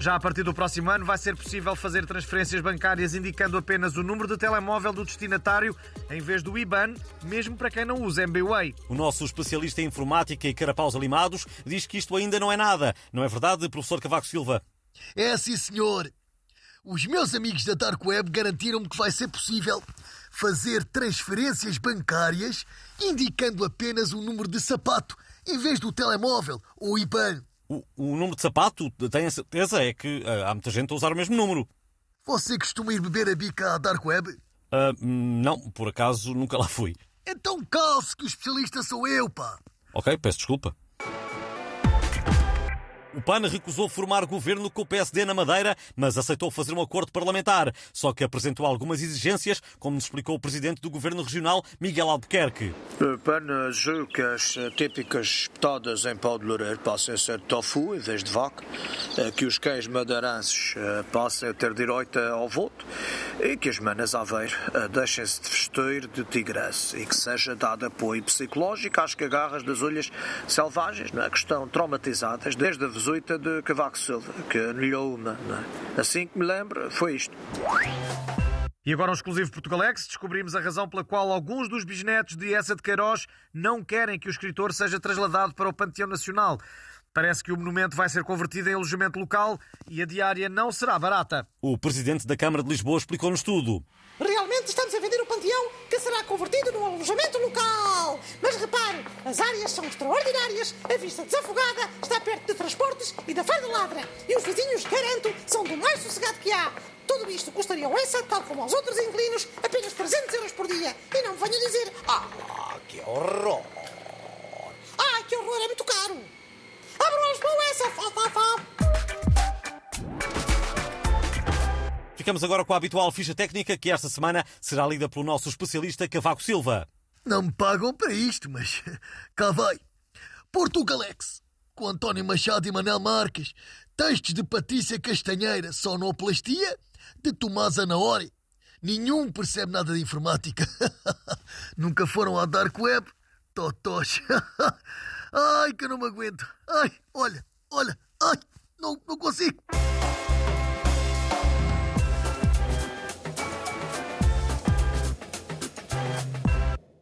Já a partir do próximo ano vai ser possível fazer transferências bancárias indicando apenas o número de telemóvel do destinatário em vez do IBAN, mesmo para quem não usa MBWay. O nosso especialista em informática e carapaus alimados diz que isto ainda não é nada. Não é verdade, professor Cavaco Silva? É assim, senhor. Os meus amigos da Dark Web garantiram-me que vai ser possível fazer transferências bancárias indicando apenas o número de sapato em vez do telemóvel ou IBAN. O, o número de sapato, tenho a certeza, é que uh, há muita gente a usar o mesmo número. Você costuma ir beber a bica à Dark Web? Uh, não, por acaso nunca lá fui. Então calce que o especialista sou eu, pá. Ok, peço desculpa. O PAN recusou formar governo com o PSD na Madeira, mas aceitou fazer um acordo parlamentar. Só que apresentou algumas exigências, como nos explicou o presidente do governo regional, Miguel Albuquerque. O PAN julga que as típicas espetadas em pau de loureiro passem a ser tofu em vez de vaca, que os cães madeirenses passem a ter direito ao voto e que as manas Aveiro deixem-se de vestir de tigresse e que seja dado apoio psicológico às cagarras das olhas selvagens, não é? que estão traumatizadas desde a jesuíta de Cavaco Silva, que anulhou uma. É? Assim que me lembro, foi isto. E agora um exclusivo Portugalex, descobrimos a razão pela qual alguns dos bisnetos de Essa de Queiroz não querem que o escritor seja trasladado para o Panteão Nacional. Parece que o monumento vai ser convertido em alojamento local e a diária não será barata. O presidente da Câmara de Lisboa explicou-nos tudo. Realmente estamos a vender o panteão que será convertido num alojamento local. Mas repare, as áreas são extraordinárias, a vista desafogada, está perto de transportes e da Feira de Ladra. E os vizinhos, garanto, são do mais sossegado que há. Tudo isto custaria ao essa, tal como aos outros inquilinos, apenas Ficamos agora com a habitual ficha técnica que esta semana será lida pelo nosso especialista Cavaco Silva. Não me pagam para isto, mas cá vai. Portugalex, com António Machado e Manel Marques. Textos de Patrícia Castanheira, sonoplastia de Tomás Anaori. Nenhum percebe nada de informática. Nunca foram à Dark Web? Totós. Ai, que eu não me aguento. Ai, olha, olha. Ai, não, não consigo.